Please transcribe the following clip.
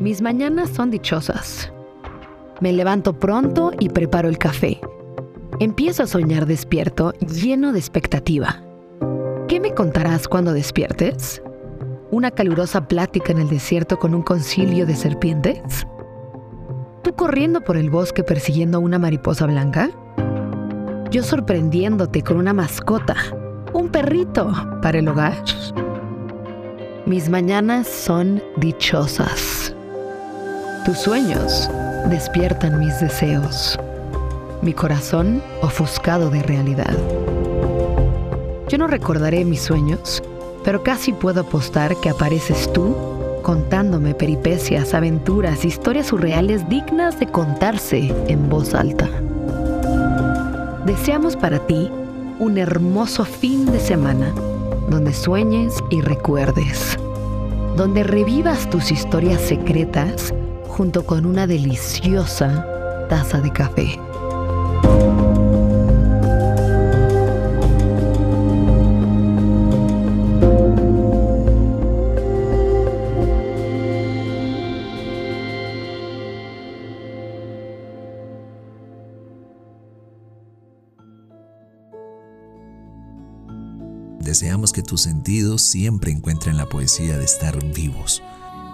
Mis mañanas son dichosas. Me levanto pronto y preparo el café. Empiezo a soñar despierto, lleno de expectativa. ¿Qué me contarás cuando despiertes? ¿Una calurosa plática en el desierto con un concilio de serpientes? ¿Tú corriendo por el bosque persiguiendo a una mariposa blanca? Yo sorprendiéndote con una mascota, un perrito para el hogar. Mis mañanas son dichosas. Tus sueños despiertan mis deseos. Mi corazón ofuscado de realidad. Yo no recordaré mis sueños, pero casi puedo apostar que apareces tú contándome peripecias, aventuras, historias surreales dignas de contarse en voz alta. Deseamos para ti un hermoso fin de semana donde sueñes y recuerdes, donde revivas tus historias secretas junto con una deliciosa taza de café. Deseamos que tus sentidos siempre encuentren la poesía de estar vivos.